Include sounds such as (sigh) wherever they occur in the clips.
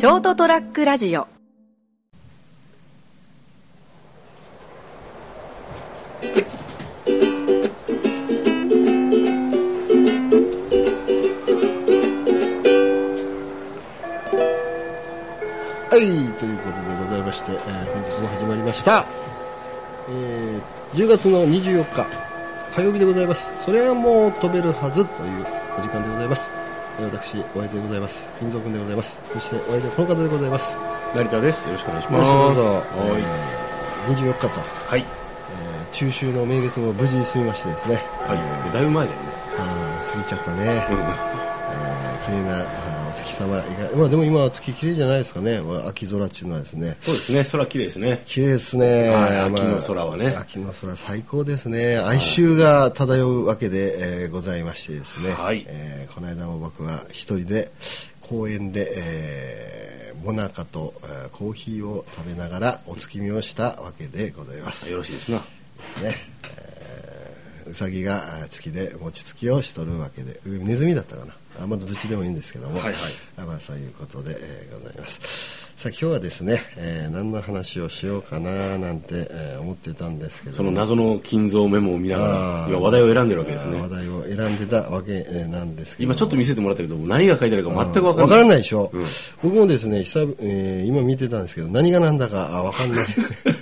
ショートトラックラジオ。はい、ということでございまして、えー本日も始まりました、えー10月の24日火曜日でございます。それはもう飛べるはずというお時間でございます。私お相手でございます。金蔵君でございます。そしてお相手はこの方でございます。成田です。よろしくお願いします。はえー24日と、いはい、えー中秋の名月も無事に済みましてですね、はい、だいぶ前だよね。過ぎちゃったね、うん。えー綺麗な月様以外、まあ、でも今は月綺麗じゃないですかね、まあ秋空っていうのはですね。そうですね。空綺麗ですね。綺麗ですね、はいまあ秋の空はね。秋の空最高ですね。哀愁が漂うわけで、えーございましてですね、はい。えーこの間も僕は一人で公園で、えーモナカと、えーコーヒーを食べながらお月見をしたわけでございます。よろしいですな。ですね、えーうさぎが月で餅つきをしとるわけでうネズミだったかな。あまだどっちでもいいんですけども、はいはい。あまあ、そういうことで、えーございます。さあ今日はですね、えー何の話をしようかななんて、えー思ってたんですけど。その謎の金蔵メモを見ながあらー。今話題を選んでるわけですあー話ね題を選んでたわけえーなんですけど今ちょっと見せてもらったけど何が書いてあるか全く分かんない。わからないでしょ、うん。僕もですねえー今見てたんですけど何が何だかあわかんない。あ (laughs)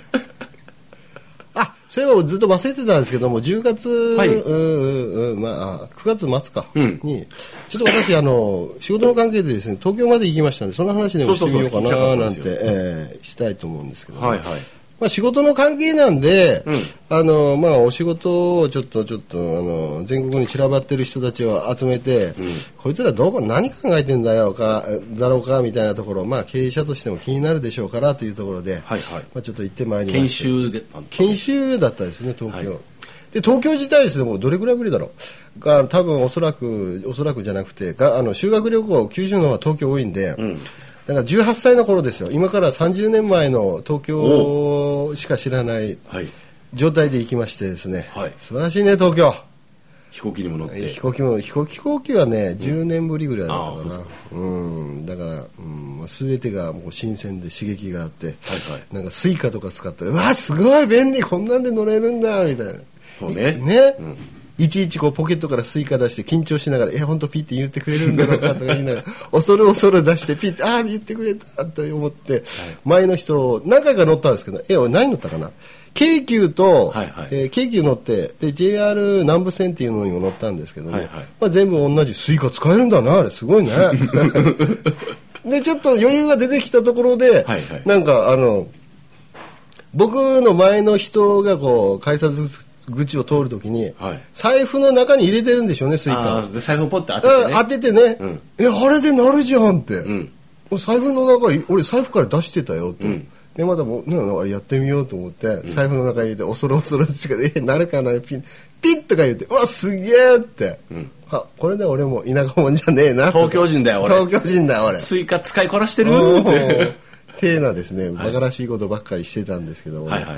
そういえばずっと忘れてたんですけども10月、はい。うーうーまああ9月末か、うん。にちょっと私あの仕事の関係でですね東京まで行きましたんでその話でもしてみようかななんてえーしたいと思うんですけども、はいはいまあ、仕事の関係なんで、うん。あのまあ、お仕事をちょっとちょっとあの全国に散らばってる人たちを集めて、こいつらどこ何考えてんだよかだろうかみたいなところ、まあ、経営者としても気になるでしょうからというところで、はいはい。まあ、ちょっと行ってまいりま研した。修で研修だったですね東京、はいで東京自体ですねもうどれぐらいぶりだろう。が多分おそらくおそらくじゃなくてがあの修学旅行九州の方は東京多いんで、んだから18歳の頃ですよ。今から30年前の東京しか知らないはい。状態で行きましてですね、はい。素晴らしいね東京。飛行機にも乗って。飛行機も飛行飛行機はね、10年ぶりぐらいだったかな。ああそううん。だから、うんまあ、全てがもう新鮮で刺激があって、はいはい。なんかスイカとか使ったらうわすごい便利こんなんで乗れるんだみたいな。そうね。ね、うんいちいちこうポケットからスイカ出して緊張しながら「え本当ピッて言ってくれるんだろうか」とか言いながら (laughs) 恐る恐る出してピッて「ああ言ってくれた」と思って、前の人何回か乗ったんですけどえ俺何乗ったかな？京急と、はいはい。えー京急乗ってで JR 南武線っていうのにも乗ったんですけども、はいはい。まあ、全部同じスイカ使えるんだなあれすごいね。(laughs) でちょっと余裕が出てきたところで、はいはい。なんかあの僕の前の人がこう改札口を通るときに、はい。財布の中に入れてるんでしょうねスイカ財布をポッて当ててね。あ当ててね、うんえあれでなるじゃんって、うん財布の中に俺財布から出してたよと、うん。でまだもうやってみようと思って、財布の中に入れて恐る恐るですけどえなるかな？ピッピッとか言ってうわすげえって、ん。あこれで俺も田舎者じゃねえな。と東京人だよ俺。東京人だよ俺。スイカ使いこなしてる？おって。ーてなですね馬鹿らしいことばっかりしてたんですけども、はいはい。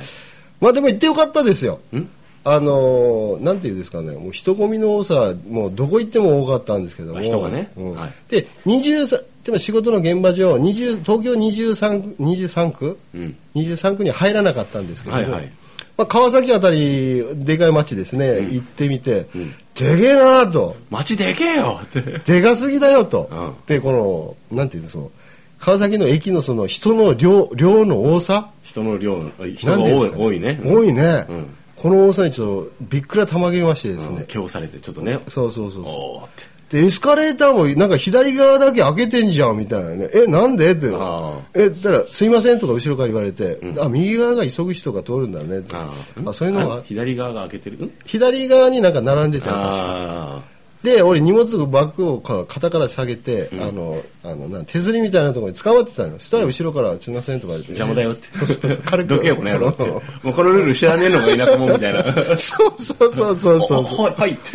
まあでも行ってよかったですよ。んあのーなんていうんですかねもう人混みの多さもうどこ行っても多かったんですけども、あ人がね。うん。はい。で23でも仕事の現場上20東京 23, 23区、うん。23区には入らなかったんですけども、はいはい。まあ、川崎あたりでかい町ですね、行ってみて、でけえなと。街でけえよ。ってでかすぎだよと、うん。でこのなんていうのその川崎の駅のその人の量量の多さ？人の量人が多いね。多いね、うんこの多さにちょっとびっくらたまげましてですね、強されてちょっとね。そうそうそうそう。でエスカレーターもなんか左側だけ開けてんじゃんみたいなね。えなんで？って。あえだからすいませんとか後ろから言われて、あ右側が急ぐ人が通るんだねって。あそういうのは？あ左側が開けてる？ん？左側になんか並んでて私あで俺荷物バッグをか肩から下げて、あのあのなん手すりみたいなところに捕まってたのそしたら後ろから「すいません」とか言われて邪魔だよって。そうそうそう軽く。どけよこの野郎って。もうこのルール知らねえのが田舎者みたいな。(laughs) そうそうそうそうそうあはいはいって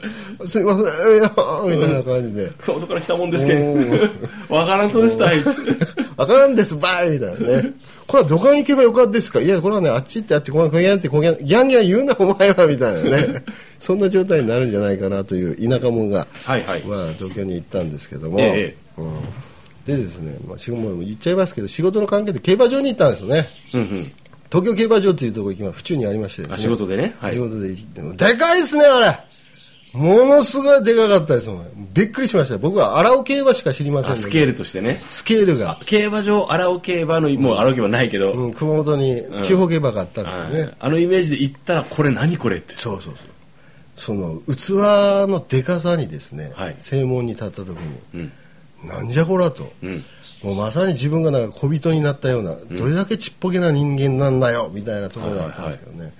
(laughs) すいませんいやみたいな感じで。京都から来たもんですけうん。ど (laughs) わからんとですたいわからんですバイみたいなねこれはどこに行けばよかったですか？いやこれはねあっち行ってあっちこうギャンってこうギャンギャンギャン言うなお前はみたいなね。(laughs) そんな状態になるんじゃないかなという田舎者が、はいはい。まあ、東京に行ったんですけども、ええうん。でですね、まあ、仕事も言っちゃいますけど仕事の関係で競馬場に行ったんですよね。うんうん。東京競馬場っていうところ行きます府中にありましてですね。あ仕事でね。はい。仕。事で行ってでかいですねあれものすごいでかかったですもんびっくりしました。僕は荒尾競馬しか知りませんスケールとしてね。スケールが、競馬場、荒尾競馬の、もう荒尾競馬ないけど、うん、熊本に地方競馬があったんですよね、はい。あのイメージで行ったら、これ何これって。そうそうそう。その器のでかさにですね、はい。正門に立った時にうん。なんじゃこらと、うん。もうまさに自分がなんか小人になったような、どれだけちっぽけな人間なんだよみたいなところだったんですけどね、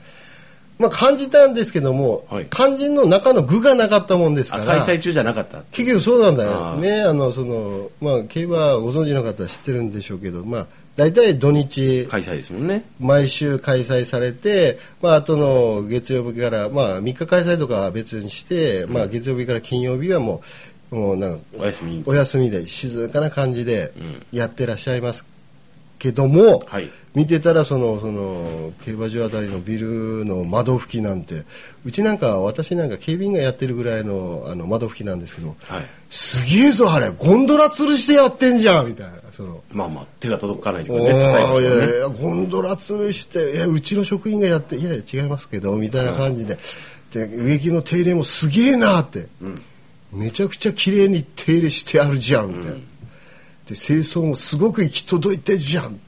まあ感じたんですけども、はい。肝心の中の具がなかったもんですかあ、ら開催中じゃなかった。結局そうなんだあよー。ねあのそのまあ競馬ご存知の方は知ってるんでしょうけどまあ大体土日開催ですもんね。毎週開催されて、まあ後の月曜日から、まあ、3日開催とかは別にして、まあ、月曜日から金曜日はもうもうなんかお休み。お休みで静かな感じでうん。やってらっしゃいますけども、はい。見てたらそのその競馬場あたりのビルの窓拭きなんてうちなんか私なんか警備員がやってるぐらいのあの窓拭きなんですけどはい。すげえぞあれゴンドラ吊るしてやってんじゃんみたいなその。まあまあ、手が届かないとかね。高いやいやゴンドラ吊るしていやうちの職員がやっていやいや違いますけどみたいな感じでで植木の手入れもすげえなって、めちゃくちゃ綺麗に手入れしてあるじゃんみたいな、で清掃もすごく行き届いてるじゃん。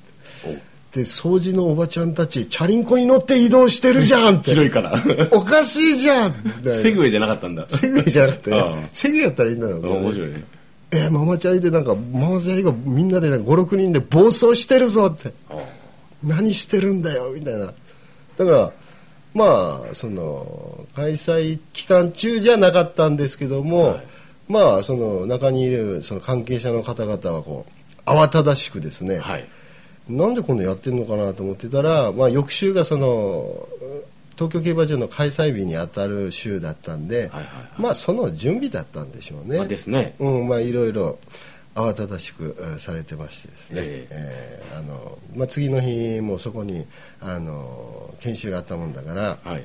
で掃除のおばちゃんたちチャリンコに乗って移動してるじゃんって。広いから。おかしいじゃん。(laughs) セグウェイじゃなかったんだ。セグウェイじゃなくて。ああ。セグウェイやったらいいんだろうあ面白いね。えーママチャリでなんかママチャリがみんなで56人で暴走してるぞって。あ。何してるんだよみたいな。だからまあその開催期間中じゃなかったんですけども、はいまあその中にいるその関係者の方々はこう慌ただしくですね、はい。なんでこんなやってんのかなと思ってたら、まあ、翌週がその東京競馬場の開催日に当たる週だったんで、はいはいはいまあその準備だったんでしょうね。まあですね。うん、まあいろいろ慌ただしくえーされてましてですね、ええーあのまあ、次の日もそこにあの研修があったもんだから、はい。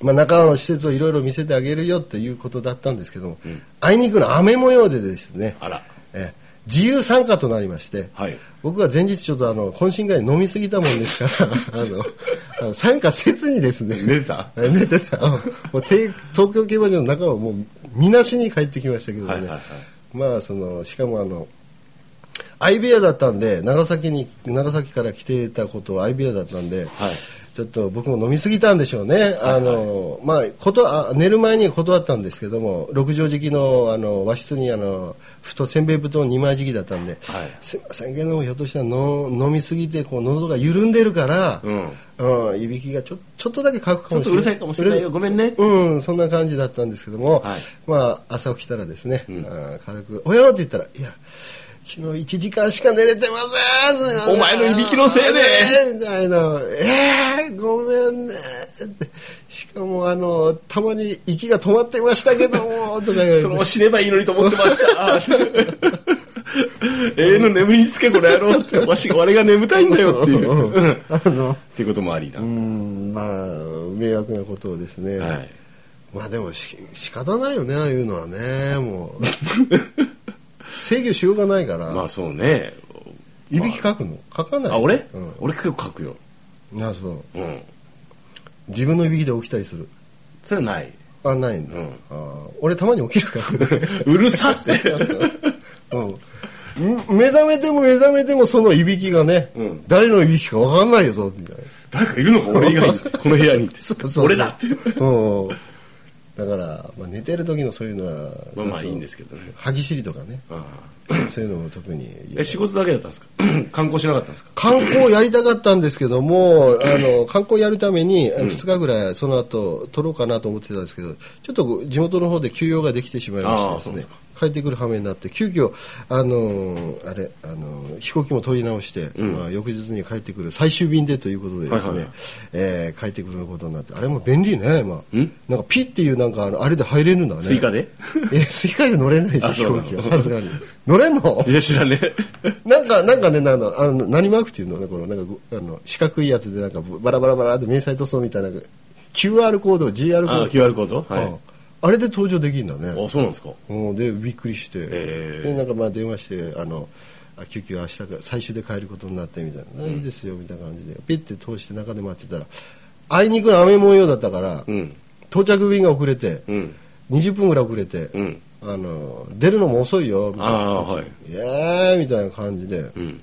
まあ、中の施設をいろいろ見せてあげるよということだったんですけども、うん。あいにくの雨模様でですね、あら。えー自由参加となりまして、はい。僕は前日ちょっとあの懇親会で飲みすぎたもんですから (laughs) あの参加せずにですね寝てた？え寝てた。うんもうて東京競馬場の中はもうみなしに帰ってきましたけどね、はいはいはい。まあそのしかもあの相部屋だったんで長崎に長崎から来てたことは相部屋だったんで、はいちょっと僕も飲みすぎたんでしょうね、あのまあ、ことあ寝る前に断ったんですけども六畳敷きのあの和室にあのふとせんべい布団2枚敷きだったんで、はい。すいませんけどもひょっとしたらの飲みすぎてこう喉が緩んでるから、うん。うん、いびきがちょちょっとだけかくかもしれない。ちょっとうるさいかもしれないよ。ごめんね。うん、そんな感じだったんですけども、はい。まあ、朝起きたらですね、うん。あー軽く、おやろって言ったら、いや、昨日1時間しか寝れてません。お前のいびきのせいで。みたいな、えー、ごめんね。しかも、あの、たまに息が止まってましたけども、(laughs) とか言われてその死ねばいいのにと思ってました。永 (laughs) 遠の眠りにつけこの野郎って、わしが、俺が眠たいんだよっていう。(laughs) うんっていうこともありな。うん、まあ、迷惑なことをですね。はい。まあでもし仕方ないよね、ああいうのはね、もう。制御しようがないから、まあそうね。いびきかくのかかないあ、俺？う俺結構書くよ。ん。あ、そう。うん。自分のいびきで起きたりする。それはない。あ、ないんだ。うんあ俺たまに起きるからね。(laughs) うるさって。(laughs) うん。ん目覚めても目覚めてもそのいびきがね、うん誰のいびきか分かんないよぞ、みたいな。誰かいるのか俺以外に。(laughs) この部屋にそうそう俺だって。うん。だから、まあ、寝てる時のそういうのは、まあまあいいんですけどね。歯ぎしりとかね、あ (laughs) そういうのも特に。あえ、仕事だけだったんですか？(coughs) 観光しなかったんですか？観光やりたかったんですけども、あの観光やるために2日ぐらいその後取ろうかなと思ってたんですけど、ちょっと地元の方で休養ができてしまいましてですね帰ってくる羽目になって、急遽あのあれあの飛行機も取り直して、うん。まあ、翌日に帰ってくる最終便でということでですね、はい。はいえー帰ってくることになって、あれも便利ね、まあ。ん、なんかピッっていうなんかあのあれで入れるんだね。追加で？え、スイカで乗れないじゃん、飛行機は、さすがに。乗れんの？いや、知らねえ。なんか、なんかね、なんかあの何マークっていうの？ね、このなんかごあの四角いやつでなんかバラバラバラって迷彩塗装みたいな QR コード、GR コード。あ QR コード？はい。うんあれで搭乗できるんだね。あそうなんですか。うんでびっくりして、えでなんかまあ電話してあのあ救急明日か最終で帰ることになってみたいな、いいですよみたいな感じで。ピッて通して中で待ってたらあいにくの雨模様だったから、うん。到着便が遅れて、うん。20分ぐらい遅れて、うん。あの出るのも遅いよみたいな。ああはい。えーみたいな感じで。うん。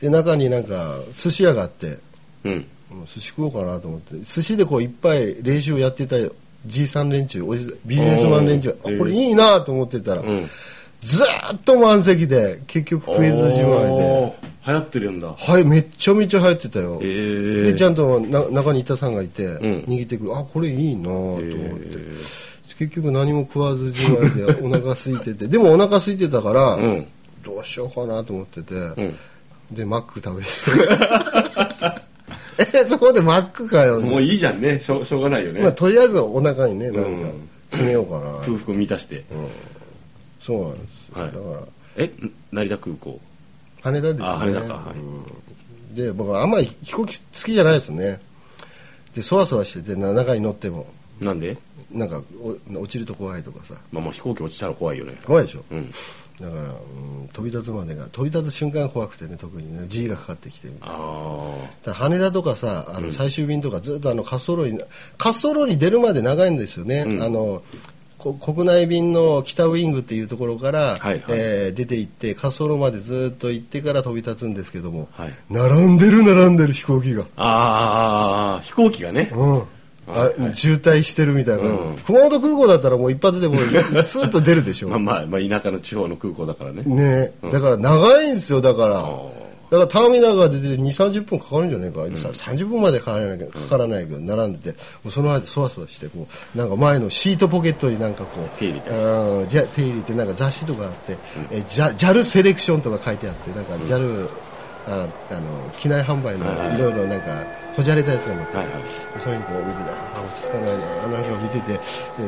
で中になんか寿司屋があってうん。寿司食おうかなと思って寿司でこういっぱい練習をやってたじいさん連中おじビジネスマン連中あこれいいなと思ってたら、うん。ずーっと満席で結局クイズ自前で。おー流行ってるんだ。はいめっちゃめちゃ流行ってたよ、えー、でちゃんとな中に板さんがいて、ん。握ってくる。あこれいいなと思って、え結局何も食わず自前で (laughs) お腹空いてて。でもお腹空いてたから、うん。どうしようかなと思ってて、うん。でマック食べて (laughs) えそこでマックかよ。もういいじゃんね。しょしょうがないよね、まあ、とりあえずお腹にねなんかうん詰めようかな、空腹を満たして、そうなんですよ、はい。だから。えん成田空港。羽田ですね。あ羽田か。はい。うん。で僕はあんまり飛行機好きじゃないですね。でそわそわしててな中に乗っても。なんで、なんかお落ちると怖いとかさ。まあ、もう飛行機落ちたら怖いよね。怖いでしょ、うん。だから、うん、飛び立つまでが飛び立つ瞬間が怖くてね特にね。G がかかってきてみたいな。羽田とかさあの最終便とかずっとあの滑走路に滑走路に出るまで長いんですよね、うん。あのこ国内便の北ウイングっていうところから、はいはい。えー出て行って滑走路までずっと行ってから飛び立つんですけども、はい。並んでる並んでる飛行機が、あああ飛行機がね。うんあ渋滞してるみたいな、うん。熊本空港だったらもう一発でもうスーッと出るでしょ。まあまあ、まあ、田舎の地方の空港だからね。ね。だから長いんですよだから、ー。だからターミナルが出て2 3 0分かかるんじゃないか、さ30分までかからないけどかからないけど並んでてもうその間そわそわしてこうなんか前のシートポケットになんかこう手入れたりうん。じゃ手入れてなんか雑誌とかあって、えジャ JAL セレクションとか書いてあってなんか JAL、ああの機内販売のはいろいろなんかこじゃれたやつが載ってて、はいはい。それにこう見ててあ落ち着かないな。なんか見ててで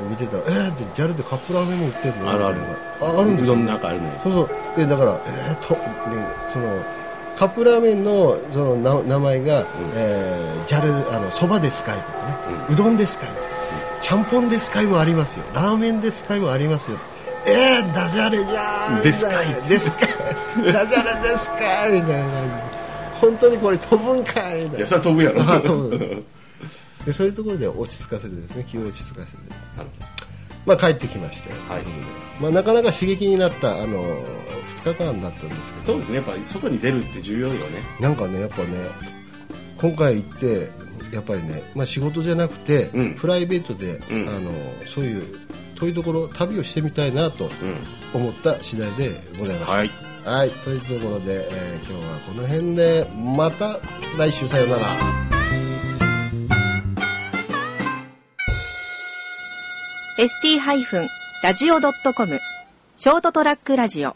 見てたらえー、って JAL でカップラーメンも売ってるの？あるある。ああるんですよ。うどんなんかあるね。そうそう。でだからえー、とでそのカップラーメンのそのな名前が、えー、JAL あのそばですかいとかね、うどんですかいとか、ちゃんぽんですかいもありますよ。ラーメンですかいもありますよ。えー、ダジャレじゃん。ですかい。ですかいダジャレですか？いみたいな。本当にこれ飛ぶんかい？みたいな。いやそれは飛ぶやろ。あ飛ぶ。でそういうところで落ち着かせてですね。気を落ち着かせて。まあ帰ってきまして、はい。まあ、なかなか刺激になったあの2日間だったんですけど。そうですね。やっぱり外に出るって重要よね。なんかねやっぱね今回行ってやっぱりね、まあ、仕事じゃなくて、うん。プライベートで、うん。あのそういう遠いところ旅をしてみたいなとうん。思った次第でございました。はいはい、というところで、えー今日はこの辺でまた来週さようなら。ST-radio.com ショートトラックラジオ